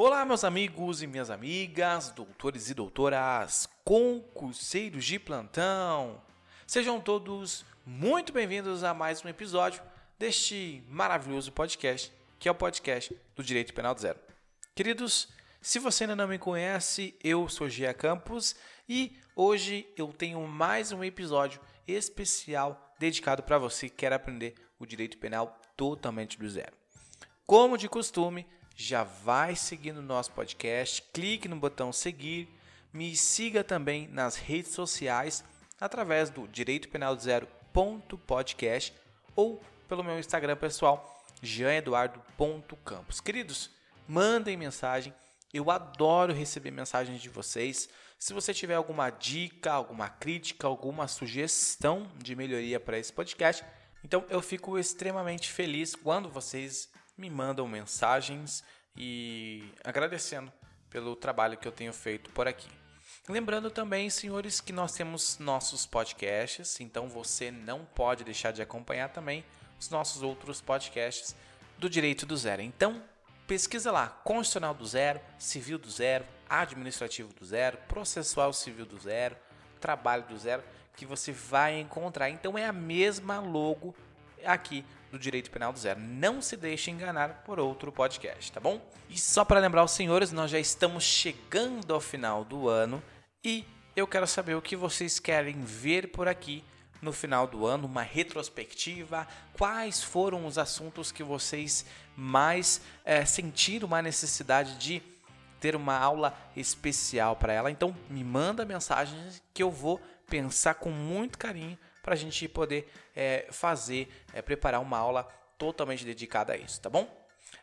Olá, meus amigos e minhas amigas, doutores e doutoras, concurseiros de plantão. Sejam todos muito bem-vindos a mais um episódio deste maravilhoso podcast, que é o podcast do Direito Penal do Zero. Queridos, se você ainda não me conhece, eu sou Gia Campos e hoje eu tenho mais um episódio especial dedicado para você que quer aprender o direito penal totalmente do zero. Como de costume, já vai seguindo o nosso podcast, clique no botão seguir, me siga também nas redes sociais através do direito penal do zero.podcast ou pelo meu Instagram pessoal, janeduardo.campos. Queridos, mandem mensagem, eu adoro receber mensagens de vocês. Se você tiver alguma dica, alguma crítica, alguma sugestão de melhoria para esse podcast, então eu fico extremamente feliz quando vocês me mandam mensagens e agradecendo pelo trabalho que eu tenho feito por aqui. Lembrando também, senhores, que nós temos nossos podcasts, então você não pode deixar de acompanhar também os nossos outros podcasts do Direito do Zero. Então, pesquisa lá: Constitucional do Zero, Civil do Zero, Administrativo do Zero, Processual Civil do Zero, Trabalho do Zero, que você vai encontrar. Então, é a mesma logo aqui do Direito Penal do Zero. Não se deixe enganar por outro podcast, tá bom? E só para lembrar os senhores, nós já estamos chegando ao final do ano e eu quero saber o que vocês querem ver por aqui no final do ano, uma retrospectiva, quais foram os assuntos que vocês mais é, sentiram uma necessidade de ter uma aula especial para ela. Então me manda mensagens que eu vou pensar com muito carinho para a gente poder é, fazer, é, preparar uma aula totalmente dedicada a isso, tá bom?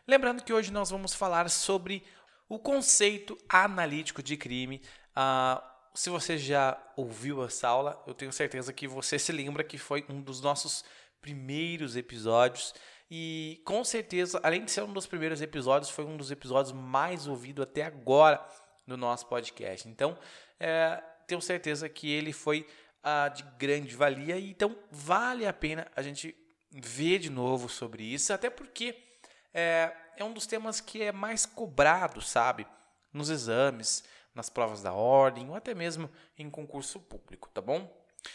Lembrando que hoje nós vamos falar sobre o conceito analítico de crime. Ah, se você já ouviu essa aula, eu tenho certeza que você se lembra que foi um dos nossos primeiros episódios. E com certeza, além de ser um dos primeiros episódios, foi um dos episódios mais ouvidos até agora no nosso podcast. Então, é, tenho certeza que ele foi uh, de grande valia, e então vale a pena a gente ver de novo sobre isso, até porque é, é um dos temas que é mais cobrado, sabe? Nos exames, nas provas da ordem, ou até mesmo em concurso público, tá bom?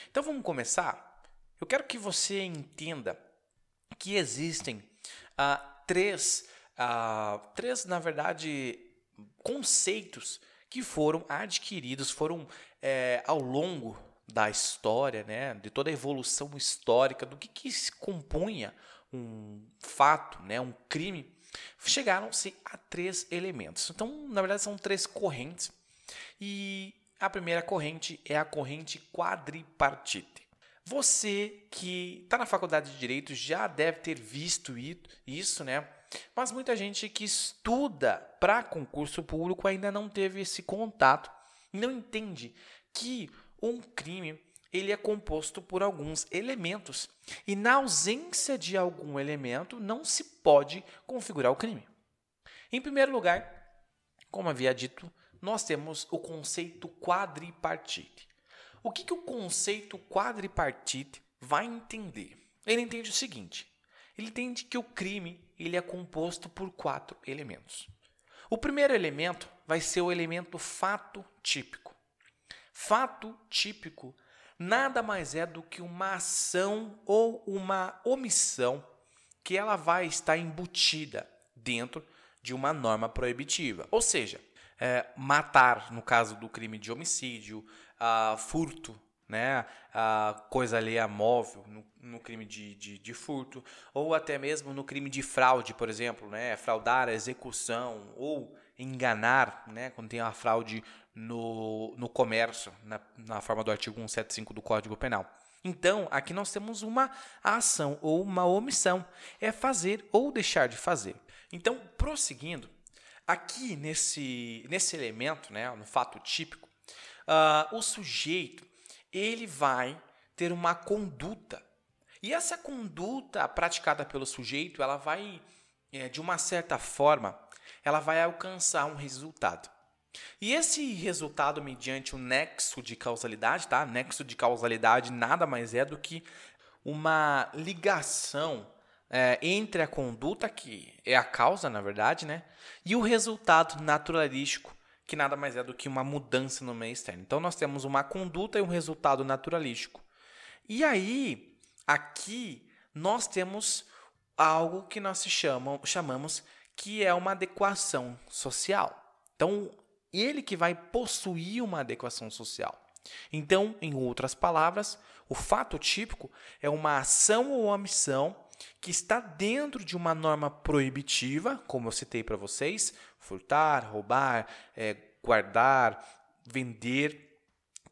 Então vamos começar? Eu quero que você entenda que existem uh, três, uh, três, na verdade, conceitos que foram adquiridos, foram é, ao longo da história, né, de toda a evolução histórica, do que, que se compunha um fato, né, um crime, chegaram-se a três elementos. Então, na verdade, são três correntes. E a primeira corrente é a corrente quadripartite. Você que está na faculdade de Direito já deve ter visto isso, né? Mas muita gente que estuda para concurso público ainda não teve esse contato, não entende que um crime ele é composto por alguns elementos e na ausência de algum elemento não se pode configurar o crime. Em primeiro lugar, como havia dito, nós temos o conceito quadripartite. O que, que o conceito quadripartite vai entender? Ele entende o seguinte: ele entende que o crime ele é composto por quatro elementos. O primeiro elemento vai ser o elemento fato típico. Fato típico nada mais é do que uma ação ou uma omissão que ela vai estar embutida dentro de uma norma proibitiva. Ou seja, é, matar, no caso do crime de homicídio, uh, furto, né, uh, coisa alheia móvel, no, no crime de, de, de, furto, ou até mesmo no crime de fraude, por exemplo, né, fraudar a execução, ou enganar, né, quando tem uma fraude no, no comércio, na, na forma do artigo 175 do Código Penal. Então, aqui nós temos uma ação ou uma omissão, é fazer ou deixar de fazer. Então, prosseguindo, aqui nesse, nesse elemento, né, no fato típico, uh, o sujeito ele vai ter uma conduta. E essa conduta praticada pelo sujeito, ela vai, é, de uma certa forma, ela vai alcançar um resultado. E esse resultado mediante o nexo de causalidade, tá? Nexo de causalidade nada mais é do que uma ligação é, entre a conduta, que é a causa, na verdade, né? E o resultado naturalístico, que nada mais é do que uma mudança no meio externo. Então, nós temos uma conduta e um resultado naturalístico. E aí, aqui, nós temos algo que nós chamamos, chamamos que é uma adequação social. Então, ele que vai possuir uma adequação social. Então, em outras palavras, o fato típico é uma ação ou omissão que está dentro de uma norma proibitiva, como eu citei para vocês, furtar, roubar, é, guardar, vender,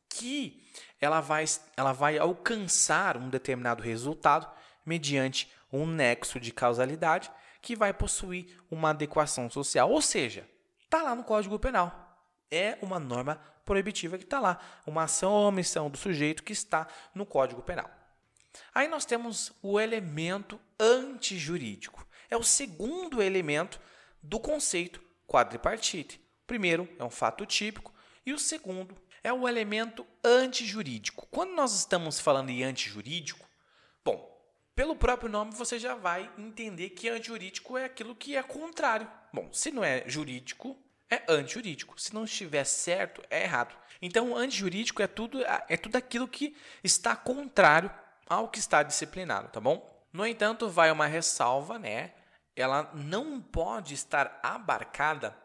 que ela vai, ela vai alcançar um determinado resultado mediante um nexo de causalidade que vai possuir uma adequação social. Ou seja, está lá no Código Penal. É uma norma proibitiva que está lá, uma ação ou omissão do sujeito que está no Código Penal. Aí nós temos o elemento antijurídico. É o segundo elemento do conceito quadripartite. O primeiro é um fato típico e o segundo é o elemento antijurídico. Quando nós estamos falando em antijurídico, bom, pelo próprio nome você já vai entender que antijurídico é aquilo que é contrário. Bom, se não é jurídico, é antijurídico. Se não estiver certo, é errado. Então, antijurídico é tudo, é tudo aquilo que está contrário ao que está disciplinado, tá bom? No entanto, vai uma ressalva, né? Ela não pode estar abarcada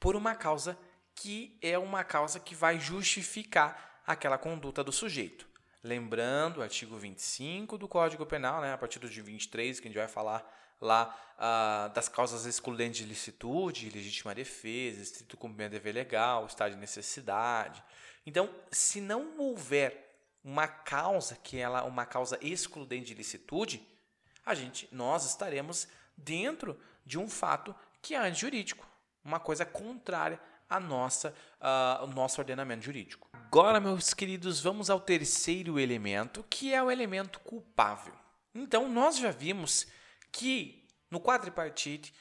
por uma causa que é uma causa que vai justificar aquela conduta do sujeito. Lembrando o artigo 25 do Código Penal, né, a partir do de 23, que a gente vai falar lá uh, das causas excludentes de licitude, legítima defesa, estrito cumprimento de dever legal, estado de necessidade. Então, se não houver uma causa que ela uma causa excludente de licitude, a gente nós estaremos dentro de um fato que é antijurídico, uma coisa contrária à nossa uh, ao nosso ordenamento jurídico. Agora, meus queridos, vamos ao terceiro elemento, que é o elemento culpável. Então, nós já vimos que no quadripartite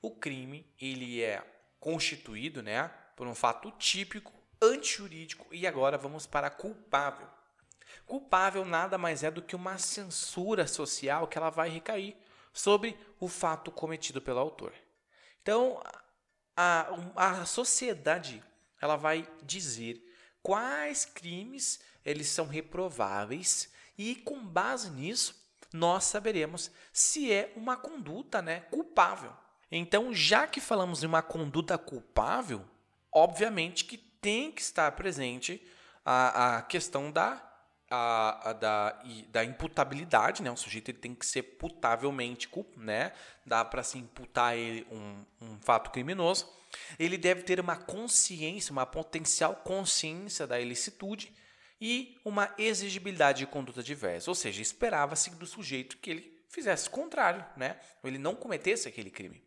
o crime ele é constituído, né, por um fato típico, antijurídico e agora vamos para culpável. Culpável nada mais é do que uma censura social que ela vai recair sobre o fato cometido pelo autor. Então, a, a sociedade ela vai dizer quais crimes eles são reprováveis e com base nisso nós saberemos se é uma conduta né, culpável. Então, já que falamos de uma conduta culpável, obviamente que tem que estar presente a, a questão da a, a, da, da imputabilidade, né? O sujeito ele tem que ser putavelmente, né? Dá para se imputar ele um, um fato criminoso. Ele deve ter uma consciência, uma potencial consciência da ilicitude e uma exigibilidade de conduta diversa. Ou seja, esperava-se do sujeito que ele fizesse o contrário, né? Ou ele não cometesse aquele crime.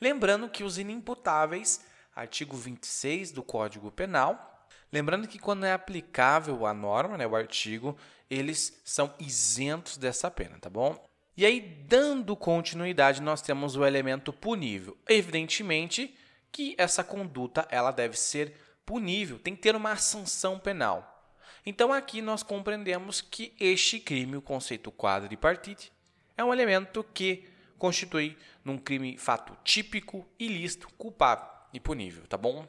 Lembrando que os inimputáveis, artigo 26 do Código Penal, Lembrando que quando é aplicável a norma, né, o artigo, eles são isentos dessa pena, tá bom? E aí, dando continuidade, nós temos o elemento punível. Evidentemente que essa conduta ela deve ser punível, tem que ter uma sanção penal. Então, aqui nós compreendemos que este crime, o conceito quadripartite, é um elemento que constitui num crime fato típico, ilícito, culpável e punível, tá bom?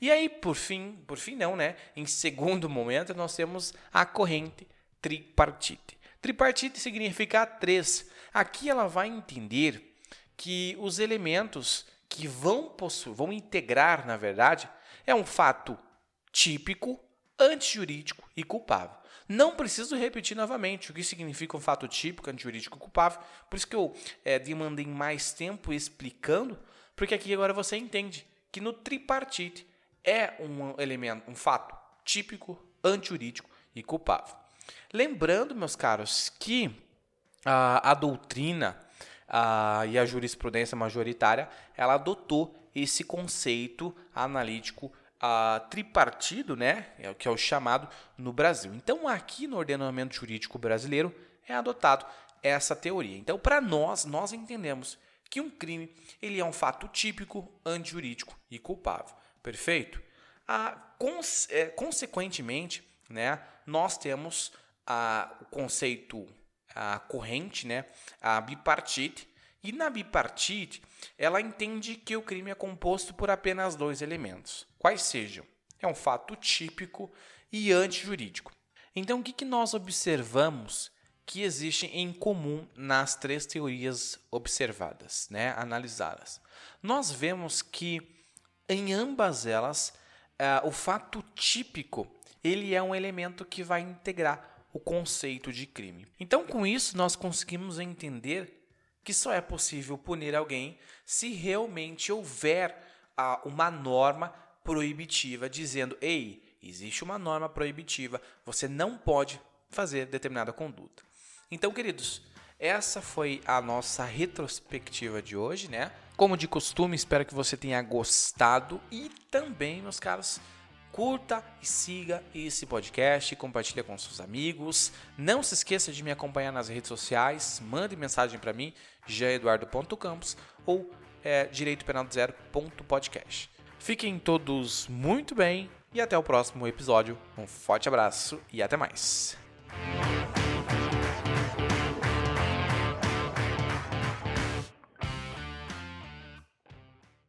E aí, por fim, por fim não, né? Em segundo momento, nós temos a corrente tripartite. Tripartite significa três. Aqui ela vai entender que os elementos que vão possuir, vão integrar, na verdade, é um fato típico, antijurídico e culpável. Não preciso repetir novamente o que significa um fato típico, antijurídico e culpável. Por isso que eu é, demandei mais tempo explicando, porque aqui agora você entende que no tripartite é um elemento, um fato típico, antijurídico e culpável. Lembrando, meus caros, que a, a doutrina a, e a jurisprudência majoritária ela adotou esse conceito analítico a, tripartido, né, é que é o chamado no Brasil. Então, aqui no ordenamento jurídico brasileiro é adotado essa teoria. Então, para nós, nós entendemos que um crime ele é um fato típico, antijurídico e culpável. Perfeito? Ah, cons é, consequentemente, né, nós temos ah, o conceito a corrente, né, a bipartite, e na bipartite ela entende que o crime é composto por apenas dois elementos, quais sejam é um fato típico e antijurídico. Então, o que, que nós observamos que existe em comum nas três teorias observadas, né, analisadas? Nós vemos que em ambas elas, uh, o fato típico ele é um elemento que vai integrar o conceito de crime. Então, com isso, nós conseguimos entender que só é possível punir alguém se realmente houver uh, uma norma proibitiva dizendo: ei, existe uma norma proibitiva, você não pode fazer determinada conduta. Então, queridos, essa foi a nossa retrospectiva de hoje, né? Como de costume, espero que você tenha gostado e também, meus caros, curta e siga esse podcast, compartilhe com seus amigos. Não se esqueça de me acompanhar nas redes sociais, mande mensagem para mim, jaeduardo.campos ou é, direitopenal0.podcast. Fiquem todos muito bem e até o próximo episódio. Um forte abraço e até mais.